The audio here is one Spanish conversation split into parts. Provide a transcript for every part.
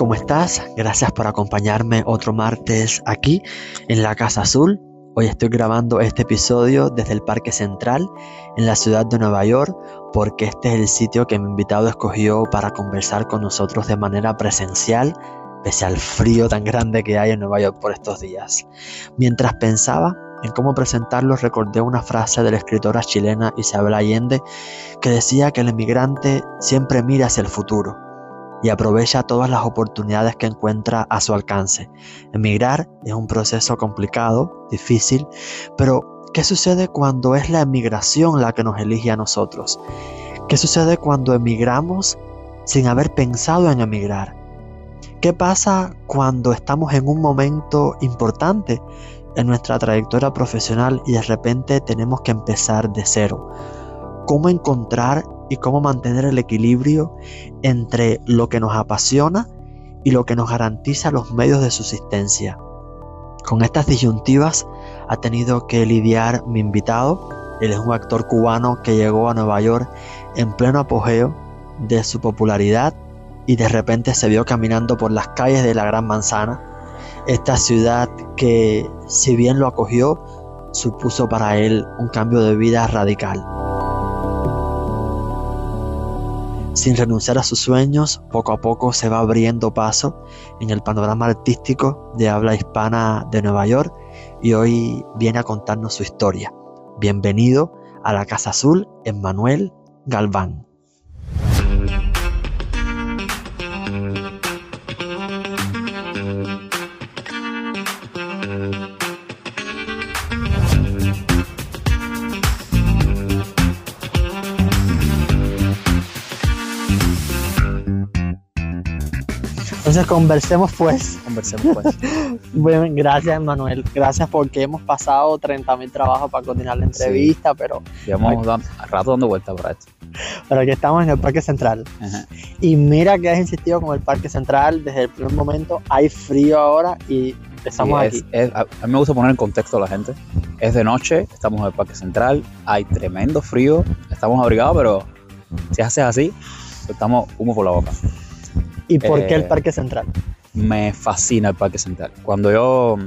¿cómo estás? Gracias por acompañarme otro martes aquí en la Casa Azul. Hoy estoy grabando este episodio desde el Parque Central en la ciudad de Nueva York porque este es el sitio que mi invitado escogió para conversar con nosotros de manera presencial pese al frío tan grande que hay en Nueva York por estos días. Mientras pensaba en cómo presentarlo, recordé una frase de la escritora chilena Isabel Allende que decía que el emigrante siempre mira hacia el futuro y aprovecha todas las oportunidades que encuentra a su alcance. Emigrar es un proceso complicado, difícil, pero ¿qué sucede cuando es la emigración la que nos elige a nosotros? ¿Qué sucede cuando emigramos sin haber pensado en emigrar? ¿Qué pasa cuando estamos en un momento importante en nuestra trayectoria profesional y de repente tenemos que empezar de cero? ¿Cómo encontrar y cómo mantener el equilibrio entre lo que nos apasiona y lo que nos garantiza los medios de subsistencia. Con estas disyuntivas ha tenido que lidiar mi invitado. Él es un actor cubano que llegó a Nueva York en pleno apogeo de su popularidad y de repente se vio caminando por las calles de la Gran Manzana, esta ciudad que si bien lo acogió, supuso para él un cambio de vida radical. Sin renunciar a sus sueños, poco a poco se va abriendo paso en el panorama artístico de habla hispana de Nueva York y hoy viene a contarnos su historia. Bienvenido a la Casa Azul, Emmanuel Galván. Entonces conversemos pues. Conversemos pues. bueno, gracias Manuel. Gracias porque hemos pasado 30 mil trabajos para coordinar la entrevista, pero... Llevamos dando, rato dando vueltas para esto. Pero aquí estamos en el Parque Central. Y mira que has insistido con el Parque Central desde el primer momento. Hay frío ahora y estamos aquí. a, mí me gusta poner en contexto a la gente. Es de noche, estamos en el Parque Central, hay tremendo frío, estamos abrigados, pero si haces así, estamos humo por la boca. ¿Y por qué el eh, Parque Central? Me fascina el Parque Central. Cuando yo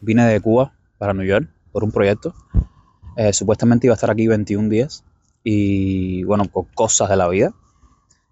vine de Cuba para New York por un proyecto, eh, supuestamente iba a estar aquí 21 días y bueno, con cosas de la vida.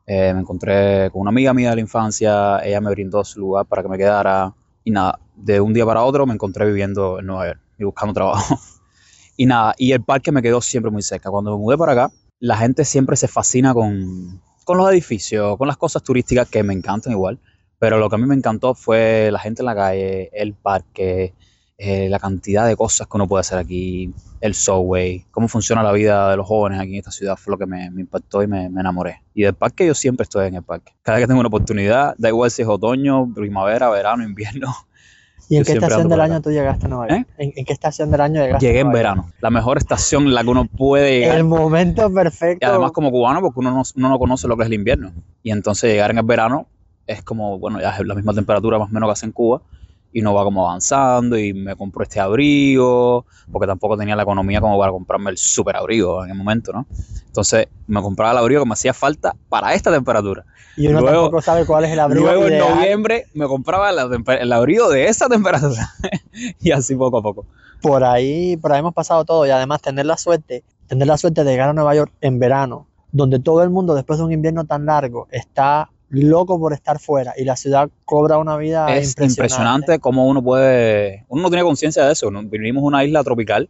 Eh, me encontré con una amiga mía de la infancia, ella me brindó su lugar para que me quedara y nada, de un día para otro me encontré viviendo en Nueva York y buscando trabajo. y nada, y el parque me quedó siempre muy cerca. Cuando me mudé para acá, la gente siempre se fascina con, con los edificios, con las cosas turísticas que me encantan igual, pero lo que a mí me encantó fue la gente en la calle, el parque, eh, la cantidad de cosas que uno puede hacer aquí, el subway, cómo funciona la vida de los jóvenes aquí en esta ciudad fue lo que me, impactó y me, enamoré. Y del parque yo siempre estoy en el parque. Cada vez que tengo una oportunidad, da igual si es otoño, primavera, verano, invierno, ¿Y en qué estación del año tú llegaste a Nueva York? ¿Eh? ¿En, qué estación del año llegaste? Llegué en verano. La mejor estación en la que uno puede llegar. El momento perfecto. Y además como cubano, porque uno no, conoce lo que es el invierno. Y entonces llegar en el verano es como, bueno, ya es la misma temperatura más o menos que hace en Cuba y uno va como avanzando y me compro este abrigo, porque tampoco tenía la economía como para comprarme el super abrigo en el momento, ¿no? Entonces me compraba el abrigo que me hacía falta para esta temperatura. Y uno tampoco sabe cuál es el abrigo. Luego en noviembre me compraba el, abrigo de esa temperatura. y así poco a poco. Por ahí, por ahí hemos pasado todo y además tener la suerte, tener la suerte de llegar a Nueva York en verano, donde todo el mundo después de un invierno tan largo está loco por estar fuera y la ciudad cobra una vida es impresionante. impresionante cómo uno puede uno no tiene conciencia de eso vivimos en una isla tropical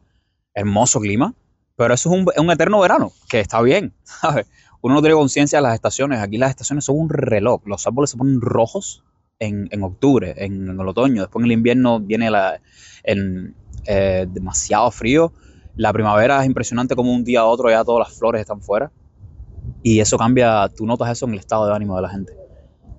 hermoso clima pero eso es un, eterno verano que está bien ¿sabes? uno no tiene conciencia de las estaciones aquí las estaciones son un reloj los árboles se ponen rojos en, octubre en, el otoño después en el invierno viene la, eh, demasiado frío la primavera es impresionante como un día a otro ya todas las flores están fuera y eso cambia, tú notas eso en el estado de ánimo de la gente.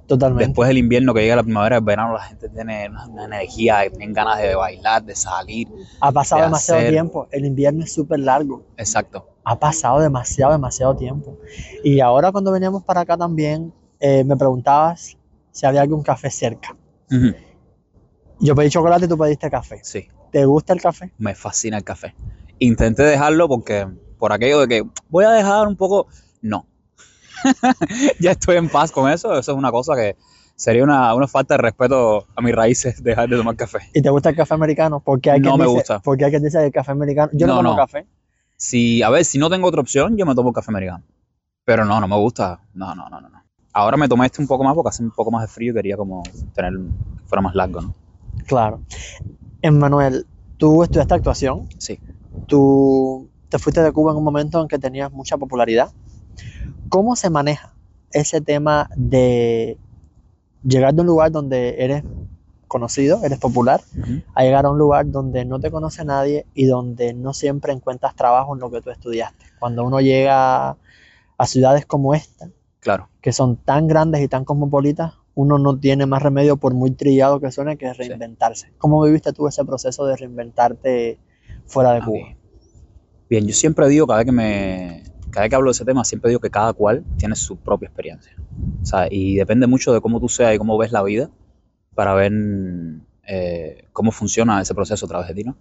Totalmente. Después del invierno que llega la primavera, el verano, la gente tiene una, energía, tiene ganas de bailar, de salir. Ha pasado demasiado tiempo. El invierno es súper largo. Exacto. Ha pasado demasiado, demasiado tiempo. Y ahora cuando veníamos para acá también, eh, me preguntabas si había algún café cerca. Yo pedí chocolate y tú pediste café. Sí. ¿Te gusta el café? Me fascina el café. Intenté dejarlo porque, por aquello de que voy a dejar un poco no. ya estoy en paz con eso. Eso es una cosa que sería una, una falta de respeto a mis raíces dejar de tomar café. ¿Y te gusta el café americano? Porque hay No quien me dice- gusta. Porque hay quien dice que el café americano. Yo no, No, tomo no. café. Si, a ver, si no tengo otra opción, yo me tomo café americano. Pero no, no me gusta. No, no, no, no. no. Ahora me tomé este un poco más porque hace un poco más de frío y quería como tener que fuera más largo, ¿no? Claro. Emmanuel, tú estudiaste actuación. Sí. Tú te fuiste de Cuba en un momento en que tenías mucha popularidad. ¿Cómo se maneja ese tema de llegar de un lugar donde eres conocido, eres popular, a llegar a un lugar donde no te conoce nadie y donde no siempre encuentras trabajo en lo que tú estudiaste? Cuando uno llega a ciudades como esta, Claro. que son tan grandes y tan cosmopolitas, uno no tiene más remedio, por muy trillado que suene, que Sí. reinventarse. ¿Cómo viviste tú ese proceso de reinventarte fuera de. Cuba? Bien, yo siempre digo, cada vez que me, cada vez que hablo de ese tema, siempre digo que cada cual tiene su propia experiencia. O sea, y depende mucho de cómo tú seas y cómo ves la vida para ver eh, cómo funciona ese proceso a través de ti, ¿no?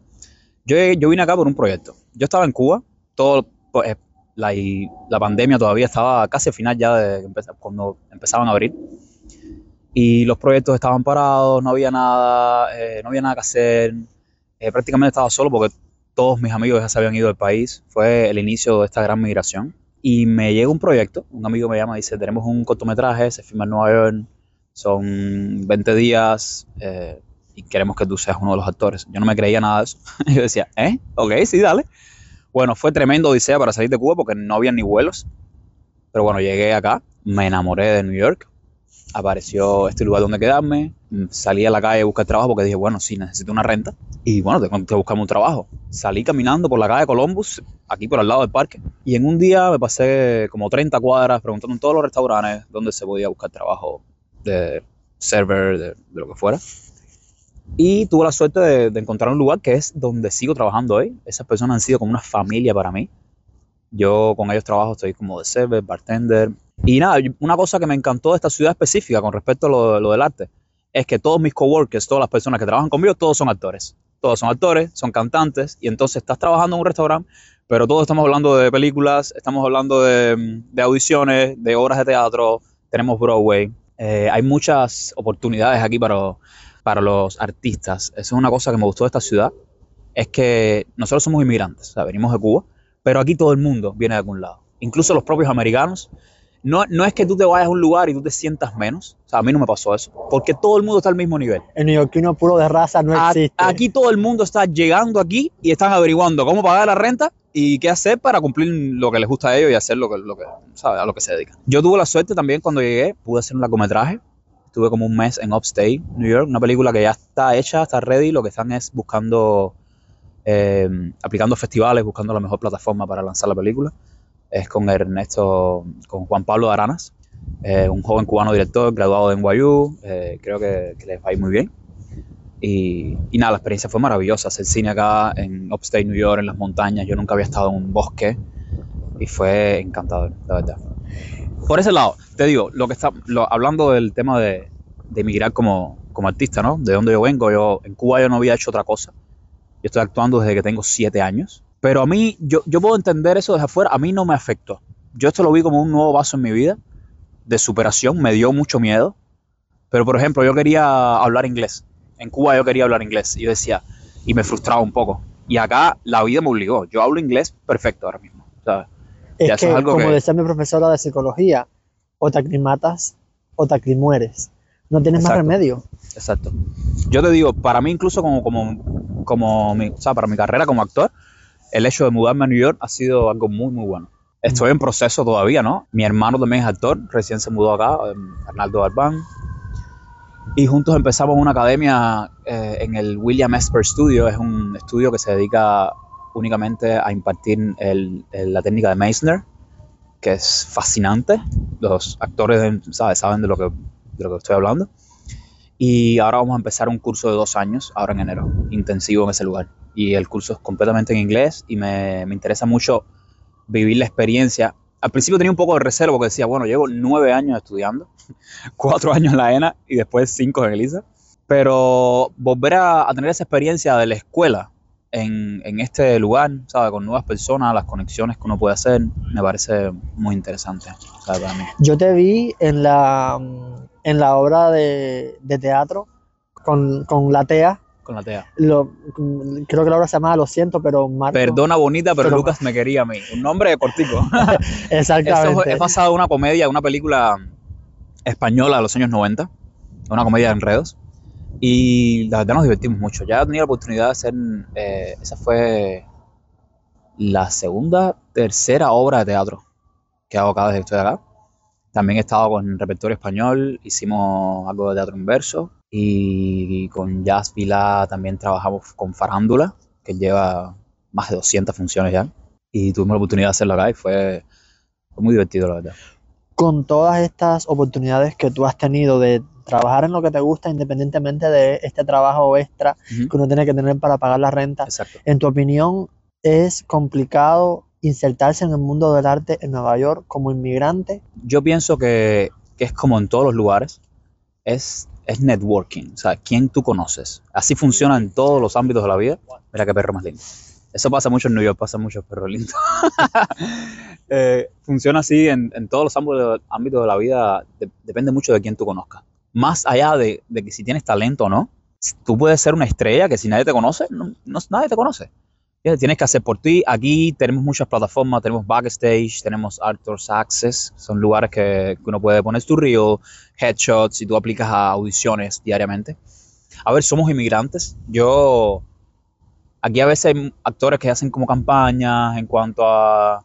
Yo, yo vine acá por un proyecto. Yo estaba en Cuba, todo, pues, la, y la pandemia todavía estaba casi al final ya de cuando empezaban a abrir. Y los proyectos estaban parados, no había nada, eh, no había nada que hacer. Eh, prácticamente estaba solo porque todos mis amigos ya se habían ido del país. Fue el inicio de esta gran migración. Y me llega un proyecto, un amigo me llama y dice, tenemos un cortometraje, se filma en Nueva York, son 20 días eh, y queremos que tú seas uno de los actores. Yo no me creía nada de eso. Yo decía, ¿eh? Ok, sí, dale. Bueno, fue tremendo odisea para salir de Cuba porque no había ni vuelos. Pero bueno, llegué acá, me enamoré de New York, apareció este lugar donde quedarme, salí a la calle a buscar trabajo porque dije, bueno, sí, necesito una renta. Y bueno, tengo que un trabajo. Salí caminando por la calle Columbus, aquí por al lado del parque, y en un día me pasé como 30 cuadras preguntando en todos los restaurantes dónde se podía buscar trabajo de server, de, de lo que fuera. Y tuve la suerte de, de encontrar un lugar que es donde sigo trabajando hoy. Esas personas han sido como una familia para mí. Yo con ellos trabajo, estoy como de server, bartender. Y nada, una cosa que me encantó de esta ciudad específica con respecto a lo, lo del arte es que todos mis coworkers, todas las personas que trabajan conmigo, todos son actores. Todos son actores, son cantantes, y entonces estás trabajando en un restaurante, pero todos estamos hablando de películas, estamos hablando de, de audiciones, de obras de teatro, tenemos Broadway. Eh, hay muchas oportunidades aquí para, para los artistas. Eso es una cosa que me gustó de esta ciudad, es que nosotros somos inmigrantes, o sea, venimos de Cuba, pero aquí todo el mundo viene de algún lado. Incluso los propios americanos. No, no es que tú te vayas a un lugar y tú te sientas menos. O sea, a mí no me pasó eso. Porque todo el mundo está al mismo nivel. El neoyorquino puro de raza no A- existe. Aquí todo el mundo está llegando aquí y están averiguando cómo pagar la renta y qué hacer para cumplir lo que les gusta a ellos y hacer lo que, lo que ¿sabes? a lo que se dedican. Yo tuve la suerte también cuando llegué, pude hacer un largometraje. Estuve como un mes en Upstate, New York, una película que ya está hecha, está ready. Lo que están es buscando, eh, aplicando festivales, buscando la mejor plataforma para lanzar la película. Es con Ernesto, con Juan Pablo Aranas, eh, un joven cubano director, graduado de NYU. eh, creo que, que les va muy bien. Y, y nada, la experiencia fue maravillosa. Hacer cine acá en Upstate New York, en las montañas. Yo nunca había estado en un bosque y fue encantador, la verdad. Por ese lado, te digo, lo que está, hablando del tema de, de emigrar como, como artista, ¿no? De dónde yo vengo, yo en Cuba yo no había hecho otra cosa. Yo estoy actuando desde que tengo siete años. Pero a mí, yo, yo puedo entender eso desde afuera, a mí no me afectó. Yo esto lo vi como un nuevo paso en mi vida de superación, me dio mucho miedo. Pero por ejemplo, yo quería hablar inglés. En Cuba yo quería hablar inglés y yo decía, y me frustraba un poco. Y acá la vida me obligó. Yo hablo inglés perfecto ahora mismo. ¿sabes? Es Ya, que, es algo como que- decía mi profesora de psicología, o te aclimatas o te aclimueres. No tienes más remedio. Exacto. Yo te digo, para mí incluso como, como, como mi, o sea, para mi carrera como actor, el hecho de mudarme a New York ha sido algo muy, muy bueno. Estoy en proceso todavía, ¿no? Mi hermano también es actor, recién se mudó acá, eh, Arnaldo Arbán. Y juntos empezamos una academia eh, en el William Esper Studio. Es un estudio que se dedica únicamente a impartir la técnica de Meissner, que es fascinante. Los actores saben de lo que estoy hablando. Y ahora vamos a empezar un curso de dos años, ahora en enero, intensivo en ese lugar. Y el curso es completamente en inglés y me, me interesa mucho vivir la experiencia. Al principio tenía un poco de reserva porque decía, bueno, llevo nueve años estudiando, cuatro años en la ENA y después cinco en ELISA. Pero volver a, a tener esa experiencia de la escuela en, en este lugar, ¿sabes? Con nuevas personas, las conexiones que uno puede hacer, me parece muy interesante, ¿sabes? Para mí. Yo te vi en la, en la obra de, de teatro con, con la TEA. Con la TEA. Lo, creo que la obra se llama Lo siento, pero Marco. Perdona bonita, pero, pero- Lucas me quería a mí. Un nombre cortico. Exactamente. Eso es basado en una comedia, una película española de los años 90, una comedia de enredos. Y la verdad nos divertimos mucho. Ya he tenido la oportunidad de hacer, eh, esa fue la segunda, tercera obra de teatro que hago cada vez que estoy acá. También he estado con repertorio español, hicimos algo de teatro inverso y con Jazz Vila también trabajamos con Farándula, que lleva más de 200 funciones ya. Y tuvimos la oportunidad de hacerlo acá y fue, fue muy divertido, la verdad. Con todas estas oportunidades que tú has tenido de trabajar en lo que te gusta, independientemente de este trabajo extra que uno tiene que tener para pagar la renta, Exacto. en tu opinión, ¿es complicado insertarse en el mundo del arte en Nueva York como inmigrante? Yo pienso que, es como en todos los lugares, es, es networking, o sea, quién tú conoces. Así funciona en todos los ámbitos de la vida. Mira qué perro más lindo. Eso pasa mucho en New York, pasa mucho en perros lindos. Eh, funciona así en, en todos los ámbitos, ámbitos de la vida, de- depende mucho de quién tú conozcas. Más allá de, de que si tienes talento o no, tú puedes ser una estrella que si nadie te conoce, no, no- nadie te conoce. Tienes que hacer por ti. Aquí tenemos muchas plataformas, tenemos Backstage, tenemos Actors Access, son lugares que, uno puede poner tu reel, headshots y tú aplicas a audiciones diariamente. A ver, somos inmigrantes. Yo, aquí a veces hay actores que hacen como campañas en cuanto a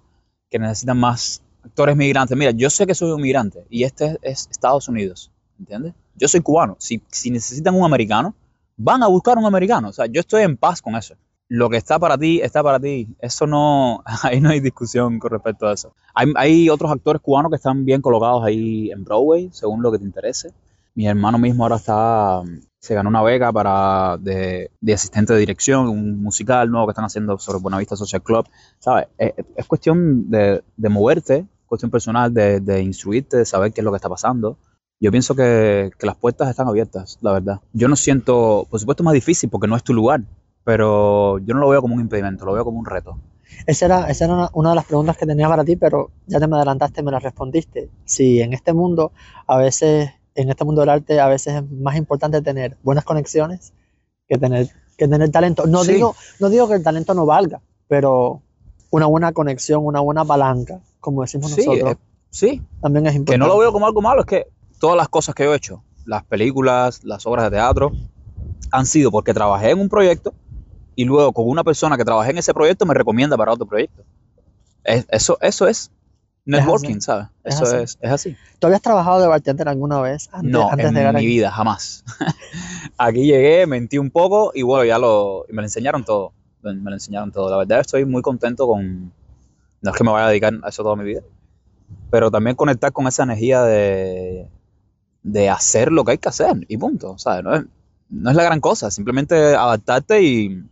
que necesitan más actores migrantes. Mira, yo sé que soy un migrante y este es Estados Unidos, ¿entiendes? Yo soy cubano. Si, si necesitan un americano, van a buscar un americano. O sea, yo estoy en paz con eso. Lo que está para ti, está para ti. Eso no, ahí no hay discusión con respecto a eso. Hay, hay otros actores cubanos que están bien colocados ahí en Broadway, según lo que te interese. Mi hermano mismo ahora está, se ganó una beca para de, asistente de dirección, un musical nuevo que están haciendo sobre Buenavista Social Club. ¿Sabes? Es, es cuestión de, moverte, cuestión personal, de, instruirte, de saber qué es lo que está pasando. Yo pienso que, que las puertas están abiertas, la verdad. Yo no siento, por supuesto, es más difícil porque no es tu lugar, pero yo no lo veo como un impedimento, lo veo como un reto. Esa era, esa era una, una de las preguntas que tenía para ti, pero ya te me adelantaste, me la respondiste. Si en este mundo, a veces, en este mundo del arte, a veces es más importante tener buenas conexiones que tener, que tener talento. No, Sí. digo, no digo que el talento no valga, pero una buena conexión, una buena palanca, como decimos Sí, nosotros, eh, sí, también es que importante. no lo veo como algo malo, es que todas las cosas que yo he hecho, las películas, las obras de teatro, han sido porque trabajé en un proyecto y luego con una persona que trabajé en ese proyecto me recomienda para otro proyecto. Es- eso, eso es networking, así. ¿sabes? Es Eso así. es, es así. ¿Tú habías trabajado de bartender alguna vez antes, No, antes en de mi aquí? vida, jamás. Aquí llegué, mentí un poco y bueno, ya lo, me lo enseñaron todo. Me me lo enseñaron todo. La verdad estoy muy contento con, no es que me vaya a dedicar a eso toda mi vida, pero también conectar con esa energía de, de hacer lo que hay que hacer y punto. ¿sabes? No, es, no es la gran cosa, simplemente adaptarte y,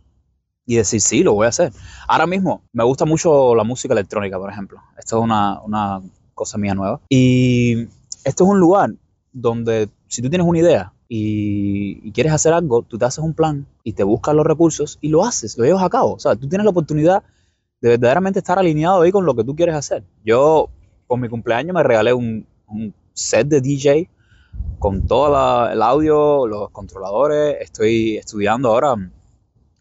y decir, sí, lo voy a hacer. Ahora mismo me gusta mucho la música electrónica, por ejemplo. Esto es una, una cosa mía nueva. Y esto es un lugar donde si tú tienes una idea y, quieres hacer algo, tú te haces un plan y te buscas los recursos y lo haces, lo llevas a cabo. O sea, tú tienes la oportunidad de verdaderamente estar alineado ahí con lo que tú quieres hacer. Yo, por mi cumpleaños, me regalé un, un set de DJ con todo el audio, los controladores. Estoy estudiando ahora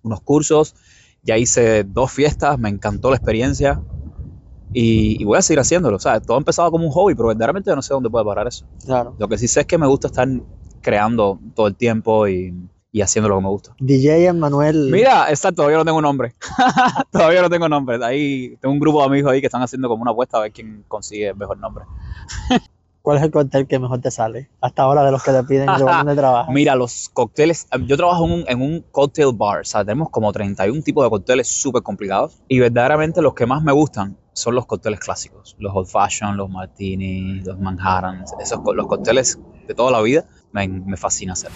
unos cursos. Ya hice dos fiestas, me encantó la experiencia. Y, y voy a seguir haciéndolo. O sea, todo ha empezado como un hobby, pero verdaderamente yo no sé dónde puede parar eso. Claro. Lo que sí sé es que me gusta estar creando todo el tiempo y, y haciendo lo que me gusta. DJ Emanuel. Mira, exacto, todavía no tengo nombre. todavía no tengo nombre. Ahí tengo un grupo de amigos ahí que están haciendo como una apuesta a ver quién consigue el mejor nombre. ¿Cuál es el cóctel que mejor te sale? Hasta ahora de los que te piden donde trabajas. Mira, los cócteles, yo trabajo en un, en un cocktail bar, o sea, tenemos como 31 tipos de cócteles súper complicados y verdaderamente los que más me gustan son los cócteles clásicos, los old fashion, los martinis, los manhattans, esos los cócteles de toda la vida me, me fascina hacer.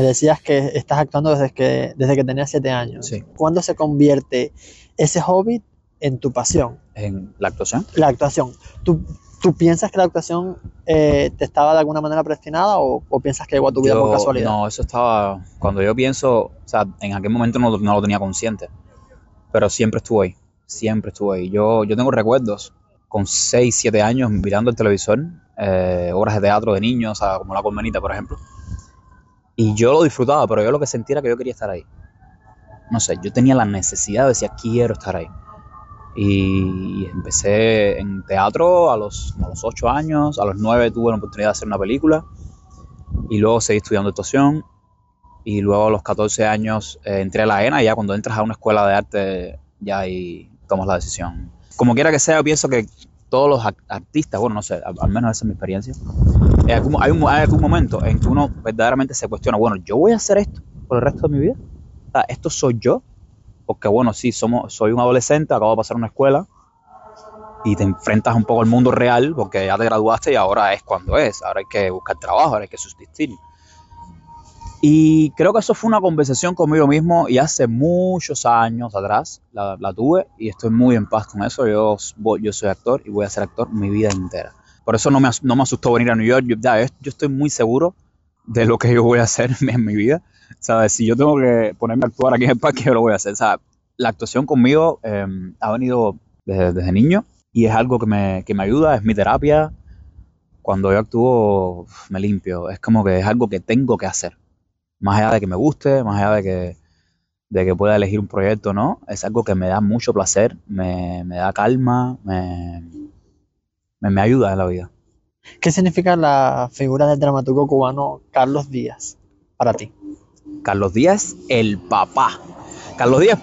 Me decías que estás actuando desde que, desde que tenías siete años. Sí. ¿Cuándo se convierte ese hobby en tu pasión? En la actuación. La actuación. ¿Tú, tú piensas que la actuación eh, te estaba de alguna manera predestinada o, o piensas que llegó a tu vida por Yo- casualidad? No, eso estaba, cuando yo pienso, o sea, en aquel momento no, no lo tenía consciente. pero siempre estuvo ahí, siempre estuvo ahí. Yo, yo tengo recuerdos con 6, 7 años mirando el televisor, eh, obras de teatro de niños, o sea, como La Colmenita, por ejemplo. Y yo lo disfrutaba, pero yo lo que sentía era que yo quería estar ahí. No sé, yo tenía la necesidad, decía, quiero estar ahí. Y empecé en teatro a los, a los 8 años, a los 9 tuve la oportunidad de hacer una película y luego seguí estudiando actuación y luego a los 14 años eh, entré a la ENA y ya cuando entras a una escuela de arte ya ahí tomas la decisión. Como quiera que sea, pienso que todos los artistas, bueno, no sé, al, menos esa es mi experiencia, hay, algún, hay, algún momento en que uno verdaderamente se cuestiona, bueno, yo voy a hacer esto por el resto de mi vida. esto soy yo, porque bueno, sí, somos, soy un adolescente, acabo de pasar una escuela y te enfrentas un poco al mundo real porque ya te graduaste y ahora es cuando es, ahora hay que buscar trabajo, ahora hay que subsistir. Y creo que eso fue una conversación conmigo mismo y hace muchos años atrás la, tuve y estoy muy en paz con eso. Yo, yo soy actor y voy a ser actor mi vida entera. Por eso no me, no me asustó venir a New York. Yo, ya, yo estoy muy seguro de lo que yo voy a hacer en mi vida. ¿Sabes? Si yo tengo que ponerme a actuar aquí en el parque, yo lo voy a hacer. ¿sabes? La actuación conmigo em, ha venido desde, desde, niño y es algo que me, que me ayuda, es mi terapia. Cuando yo actúo, me limpio. Es como que es algo que tengo que hacer más allá de que me guste, más allá de que, de que pueda elegir un proyecto no, es algo que me da mucho placer, me, da calma, me, me, ayuda en la vida. ¿Qué significa la figura del dramaturgo cubano Carlos Díaz para ti? Carlos Díaz, el papá. Carlos Díaz,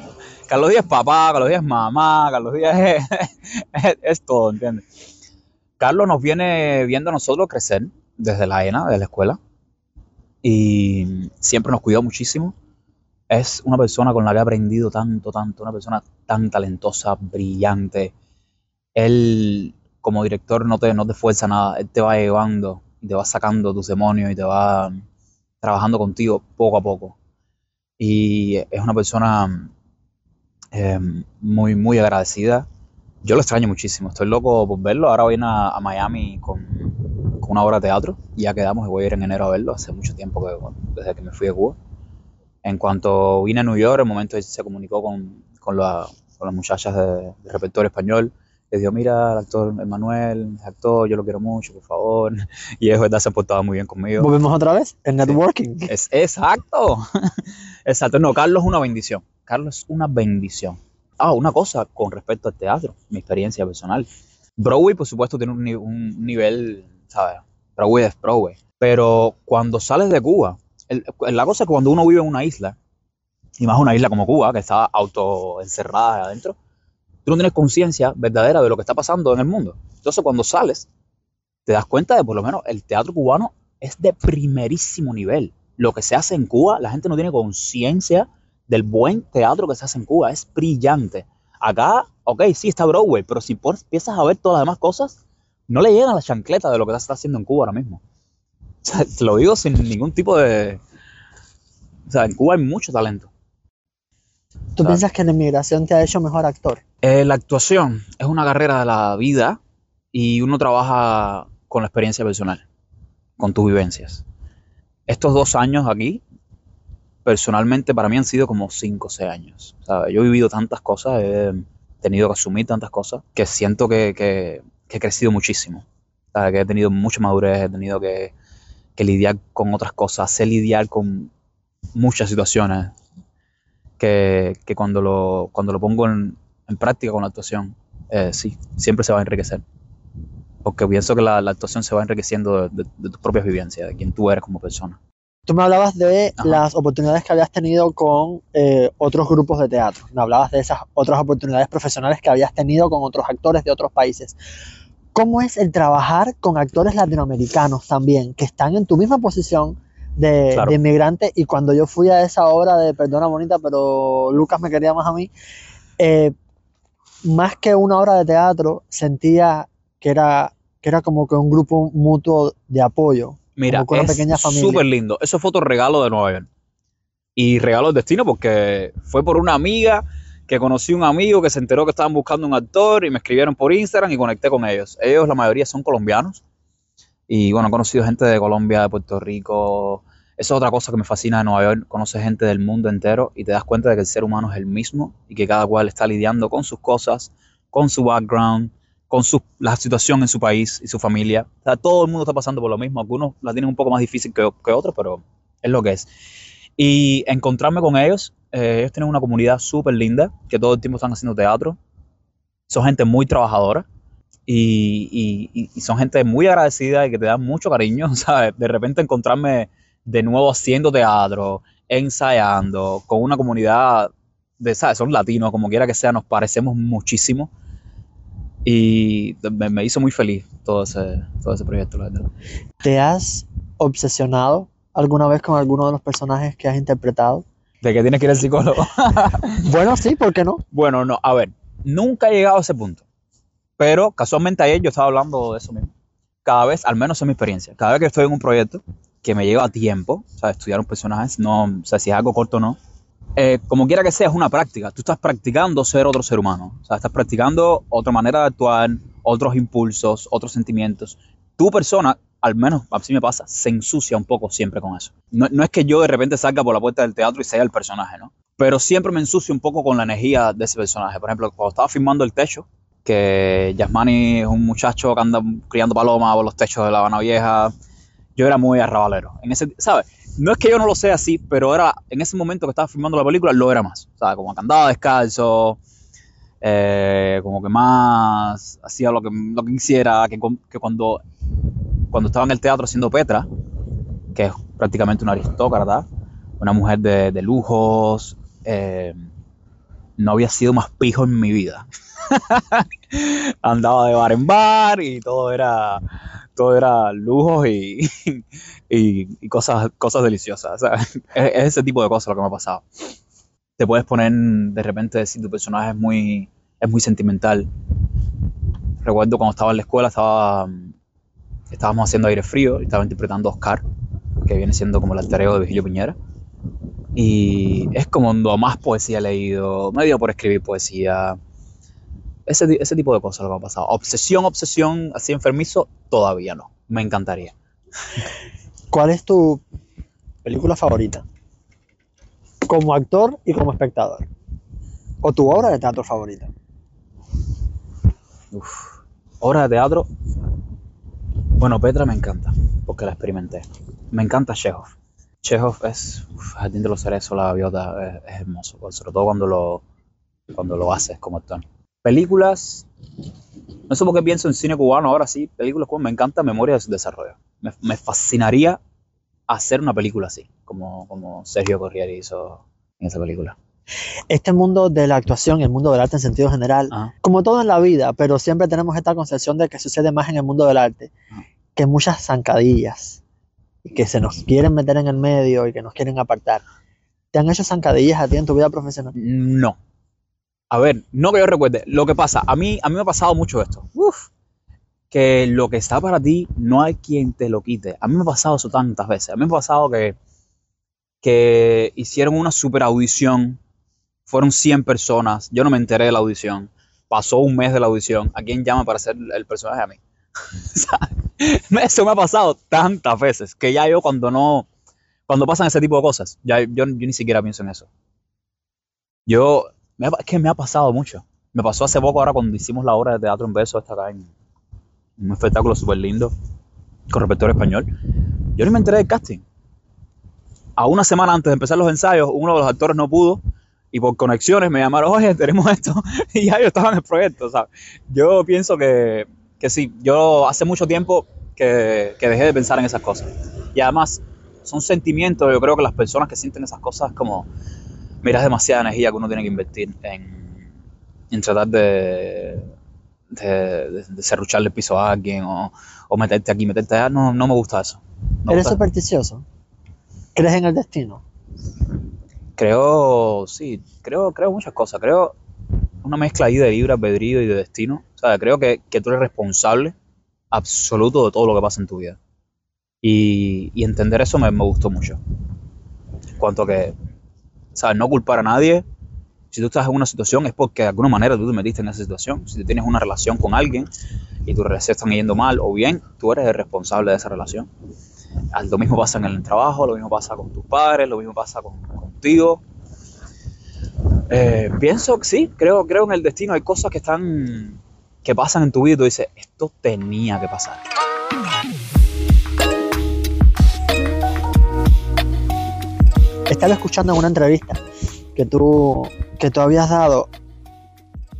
Carlos Díaz papá, Carlos Díaz mamá, Carlos Díaz es, es todo, ¿entiendes? Carlos nos viene viendo a nosotros crecer desde la ENA, desde la escuela y siempre nos cuidó muchísimo. Es una persona con la que he aprendido tanto, tanto, una persona tan talentosa, brillante. Él, como director, no te, no te fuerza nada, él te va llevando te va sacando tus demonios y te va trabajando contigo poco a poco. Y es una persona eh, muy, muy agradecida. Yo lo extraño muchísimo, estoy loco por verlo. Ahora voy a, a Miami con, una obra de teatro. Ya quedamos y voy a ir en enero a verlo. Hace mucho tiempo que, desde que me fui de Cuba. En cuanto vine a New York, el momento se comunicó con, con, las muchachas de, repertorio español. Les dijo, mira, el actor Emanuel, es actor, yo lo quiero mucho, por favor. Y es verdad, se ha portado muy bien conmigo. ¿Volvemos otra vez? El networking. Es, exacto. exacto. No, Carlos es una bendición. Carlos es una bendición. Ah, una cosa con respecto al teatro, mi experiencia personal. Broadway, por supuesto, tiene un, un nivel ¿sabes? Broadway es Broadway. Pero cuando sales de Cuba, la cosa es que cuando uno vive en una isla, y más una isla como Cuba, que está auto encerrada adentro, tú no tienes conciencia verdadera de lo que está pasando en el mundo. Entonces cuando sales, te das cuenta de por lo menos el teatro cubano es de primerísimo nivel. Lo que se hace en Cuba, la gente no tiene conciencia del buen teatro que se hace en Cuba. Es brillante. Acá, ok, sí está Broadway, pero si empiezas a ver todas las demás cosas, no le llegan a la chancleta de lo que se está haciendo en Cuba ahora mismo. O sea, te lo digo sin ningún tipo de... O sea, en Cuba hay mucho talento. ¿Tú piensas que la inmigración te ha hecho mejor actor? Eh, la actuación es una carrera de la vida y uno trabaja con la experiencia personal, con tus vivencias. Estos dos años aquí, personalmente para mí han sido como cinco o seis años. Yo he vivido tantas cosas, he tenido que asumir tantas cosas, que siento que que he crecido muchísimo. que he tenido mucha madurez, he tenido que, lidiar con otras cosas, sé lidiar con muchas situaciones que, cuando, lo, cuando lo pongo en, práctica con la actuación, eh, sí, siempre se va a enriquecer. Porque pienso que la, actuación se va enriqueciendo de, tus propias vivencias, de quién tú eres como persona. Tú me hablabas de las oportunidades que habías tenido con eh, otros grupos de teatro. Me hablabas de esas otras oportunidades profesionales que habías tenido con otros actores de otros países. ¿Cómo es el trabajar con actores latinoamericanos también, que están en tu misma posición de, inmigrante? Y cuando yo fui a esa obra de Perdona Bonita, pero Lucas me quería más a mí, eh, más que una obra de teatro, sentía que era, que era como que un grupo mutuo de apoyo Mira, es súper lindo. Eso fue otro regalo de Nueva York. Y regalo del destino porque fue por una amiga que conocí un amigo que se enteró que estaban buscando un actor y me escribieron por Instagram y conecté con ellos. Ellos, la mayoría, son colombianos. Y bueno, he conocido gente de Colombia, de Puerto Rico, Eso es otra cosa que me fascina de Nueva York. Conoces gente del mundo entero y te das cuenta de que el ser humano es el mismo y que cada cual está lidiando con sus cosas, con su background, con su, la situación en su país y su familia. Todo el mundo está pasando por lo mismo. Algunos la tienen un poco más difícil que, que otros, pero es lo que es. Y encontrarme con ellos, eh, ellos tienen una comunidad súper linda, que todo el tiempo están haciendo teatro. Son gente muy trabajadora y, y, y son gente muy agradecida y que te dan mucho cariño. ¿sabes? De repente encontrarme de nuevo haciendo teatro, ensayando, con una comunidad de, ¿sabes? Son latinos, como quiera que sea, nos parecemos muchísimo. Y me, me hizo muy feliz todo ese, todo ese proyecto, la verdad. ¿Te has obsesionado alguna vez con alguno de los personajes que has interpretado? ¿De que tienes que ir al psicólogo? bueno, sí, ¿por qué no? Bueno, no, a ver, nunca he llegado a ese punto. Pero casualmente ayer yo estaba hablando de eso mismo. Cada vez, al menos en mi experiencia, cada vez que estoy en un proyecto, que me lleva tiempo, o sea, estudiar un personaje, no, o sea, si es algo corto o no, eh, como quiera que sea, es una práctica. Tú estás practicando ser otro ser humano. O sea, estás practicando otra manera de actuar, otros impulsos, otros sentimientos. Tu persona, al menos así me pasa, se ensucia un poco siempre con eso. No, es que yo de repente salga por la puerta del teatro y sea el personaje, ¿no? Pero siempre me ensucio un poco con la energía de ese personaje. Por ejemplo, cuando estaba filmando El Techo, que Yasmani es un muchacho que anda criando palomas por los techos de La Habana Vieja, yo era muy arrabalero. En ese, ¿sabes? No es que yo no lo sea así, pero era en ese momento que estaba filmando la película, lo era más. O sea, como que andaba descalzo, eh, como que más hacía lo que, quisiera, que, cuando, cuando estaba en el teatro haciendo Petra, que es prácticamente una aristócrata, una mujer de, de lujos, eh, no había sido más pijo en mi vida. andaba de bar en bar y todo era todo era lujos y, y, y, cosas, cosas deliciosas. Es, es, ese tipo de cosas lo que me ha pasado. Te puedes poner de repente si tu personaje es muy, es muy sentimental. Recuerdo cuando estaba en la escuela, estaba, estábamos haciendo aire frío y estaba interpretando a Oscar, que viene siendo como el alter de Vigilio Piñera. Y es como cuando más poesía he leído, me dio por escribir poesía, ese, ese, tipo de cosas lo que ha pasado. Obsesión, obsesión, así enfermizo, todavía no. Me encantaría. ¿Cuál es tu película favorita? Como actor y como espectador. ¿O tu obra de teatro favorita? Uf. Obra de teatro. Bueno, Petra me encanta, porque la experimenté. Me encanta Chekhov. Chekhov es, uf, Jardín de los Cerezos, la gaviota, es, es hermoso, sobre todo cuando lo, cuando lo haces como actor películas, no sé por qué pienso en cine cubano ahora sí, películas como me encanta Memoria de su desarrollo. Me, me, fascinaría hacer una película así, como, como Sergio Corriere hizo en esa película. Este mundo de la actuación, el mundo del arte en sentido general, Ajá. como todo en la vida, pero siempre tenemos esta concepción de que sucede más en el mundo del arte, Ajá. que muchas zancadillas, y que se nos quieren meter en el medio y que nos quieren apartar. ¿Te han hecho zancadillas a ti en tu vida profesional? No, a ver, no que yo recuerde. Lo que pasa, a mí, a mí me ha pasado mucho esto. Que lo que está para ti no hay quien te lo quite. A mí me ha pasado eso tantas veces. A mí me ha pasado que, que hicieron una super audición. Fueron 100 personas. Yo no me enteré de la audición. Pasó un mes de la audición. ¿A quién llama para ser el personaje a mí? eso me ha pasado tantas veces que ya yo cuando no, cuando pasan ese tipo de cosas, yo, yo ni siquiera pienso en eso. Yo, me es que me ha pasado mucho. Me pasó hace poco ahora cuando hicimos la obra de teatro en beso esta acá en un espectáculo súper lindo con repertorio español. Yo ni me enteré del casting. A una semana antes de empezar los ensayos, uno de los actores no pudo y por conexiones me llamaron, oye, tenemos esto. y ya yo estaba en el proyecto, ¿sabes? Yo pienso que, que sí, yo hace mucho tiempo que, que dejé de pensar en esas cosas. Y además, son sentimientos, yo creo que las personas que sienten esas cosas como mira, es demasiada energía que uno tiene que invertir en, en tratar de, de, de, de serrucharle el piso a alguien o, o, meterte aquí, meterte allá. No, no me gusta eso. No ¿Eres gusta. supersticioso? ¿Crees en el destino? Creo, sí, creo, creo muchas cosas. Creo una mezcla ahí de libre albedrío y de destino. O sea, creo que, que tú eres responsable absoluto de todo lo que pasa en tu vida. Y, y entender eso me, me, gustó mucho. En cuanto a que, ¿sabes? No culpar a nadie. Si tú estás en una situación es porque de alguna manera tú te metiste en esa situación. Si tú tienes una relación con alguien y tu relación está yendo mal o bien, tú eres el responsable de esa relación. Lo mismo pasa en el trabajo, lo mismo pasa con tus padres, lo mismo pasa con, contigo. Eh, pienso que sí, creo, creo en el destino. Hay cosas que están que pasan en tu vida y tú dices, esto tenía que pasar. Estaba escuchando en una entrevista que tú, que tú habías dado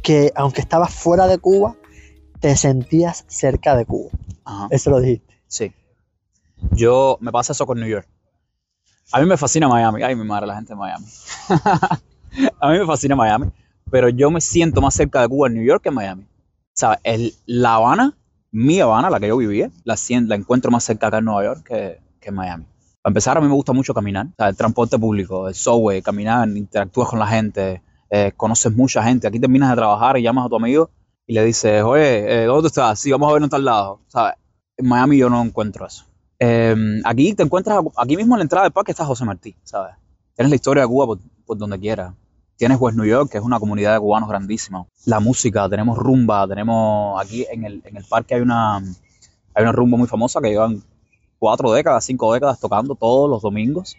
que aunque estabas fuera de Cuba, te sentías cerca de Cuba. Eso lo dijiste. Sí. Yo me pasa eso con New York. A mí me fascina Miami. Ay, mi madre, la gente de Miami. a mí me fascina Miami. Pero yo me siento más cerca de Cuba en New York que en Miami. ¿Sabes? El, la Habana, mi Habana, la que yo vivía, la, la encuentro más cerca acá en Nueva York que, que en Miami. Para empezar, a mí me gusta mucho caminar. el transporte público, el subway, caminar, interactúas con la gente, eh, conoces mucha gente. Aquí terminas de trabajar y llamas a tu amigo y le dices, oye, eh, ¿dónde estás? Sí, vamos a vernos tal lado. ¿Sabes? En Miami yo no encuentro eso. Em, aquí te encuentras, aquí mismo en la entrada del parque está José Martí, ¿sabes? Tienes la historia de Cuba por, donde quieras. Tienes West New York, que es una comunidad de cubanos grandísima. La música, tenemos rumba, tenemos aquí en el, en el parque hay una, hay una rumba muy famosa que llevan cuatro décadas, cinco décadas tocando todos los domingos.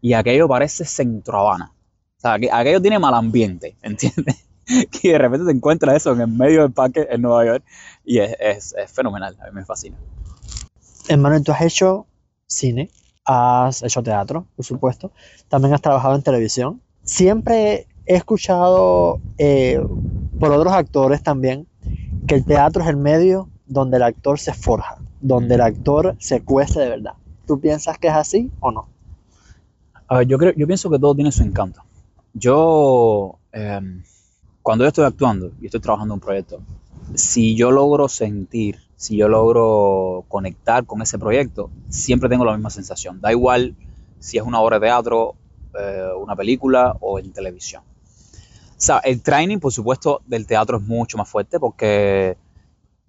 Y aquello parece Centro Habana. O sea, aquello tiene mal ambiente, ¿entiendes? que de repente te encuentras eso en el medio del parque en Nueva York y es, es, es fenomenal, a mí me fascina. Hermano, tú has hecho cine, has hecho teatro, por supuesto, también has trabajado en televisión. Siempre he escuchado eh, por otros actores también que el teatro es el medio donde el actor se forja, donde el actor se cuece de verdad. ¿Tú piensas que es así o no? Yo, creo, yo pienso que todo tiene su encanto. Yo, em, cuando yo estoy actuando y estoy trabajando en un proyecto, si yo logro sentir, si yo logro conectar con ese proyecto, siempre tengo la misma sensación. Da igual si es una obra de teatro, eh, una película o en televisión. O sea, el training, por supuesto, del teatro es mucho más fuerte porque,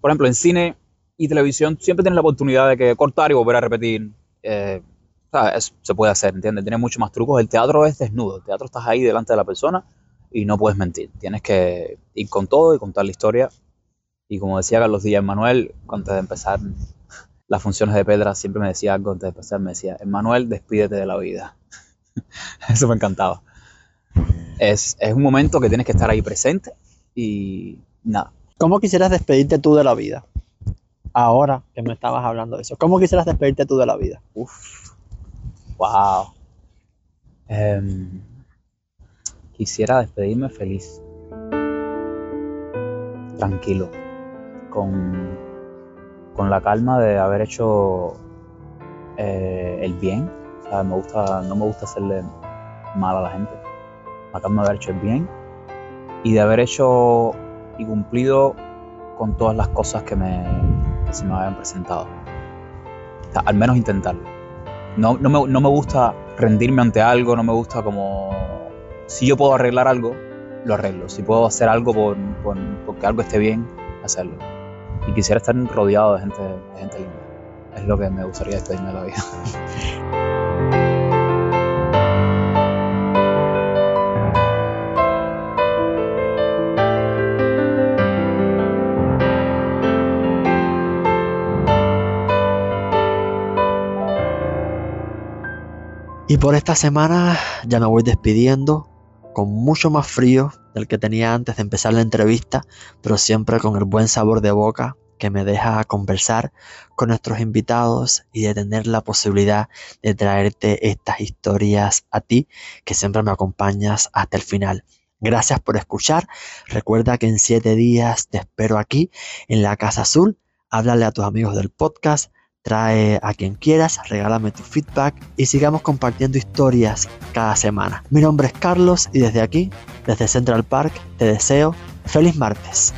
por ejemplo, en cine y televisión siempre tienes la oportunidad de que cortar y volver a repetir. Eh, se puede hacer, ¿entiendes? Tiene mucho más trucos. El teatro es desnudo. El teatro estás ahí delante de la persona y no puedes mentir. Tienes que ir con todo y contar la historia. Y como decía Carlos Díaz Manuel, antes de empezar las funciones de Pedra, siempre me decía algo antes de empezar, me decía, Manuel, despídete de la vida. Eso me encantaba. Es, es un momento que tienes que estar ahí presente y nada. ¿Cómo quisieras despedirte tú de la vida? Ahora que me estabas hablando de eso. ¿Cómo quisieras despedirte tú de la vida? Uf. Wow. Em, quisiera despedirme feliz, tranquilo, con, con la calma de haber hecho eh, el bien. me gusta, no me gusta hacerle mal a la gente. La calma de haber hecho el bien y de haber hecho y cumplido con todas las cosas que, me, se me habían presentado. al menos intentarlo. No, no, me, no me gusta rendirme ante algo, no me gusta como si yo puedo arreglar algo, lo arreglo. Si puedo hacer algo por, por, porque algo esté bien, hacerlo. Y quisiera estar rodeado de gente, de gente linda. Es lo que me gustaría despedirme de la vida. Y por esta semana ya me voy despidiendo con mucho más frío del que tenía antes de empezar la entrevista, pero siempre con el buen sabor de boca que me deja conversar con nuestros invitados y de tener la posibilidad de traerte estas historias a ti, que siempre me acompañas hasta el final. Gracias por escuchar. Recuerda que en siete días te espero aquí en la Casa Azul. Háblale a tus amigos del podcast trae a quien quieras, regálame tu feedback y sigamos compartiendo historias cada semana. Mi nombre es Carlos y desde aquí, desde Central Park, te deseo feliz martes.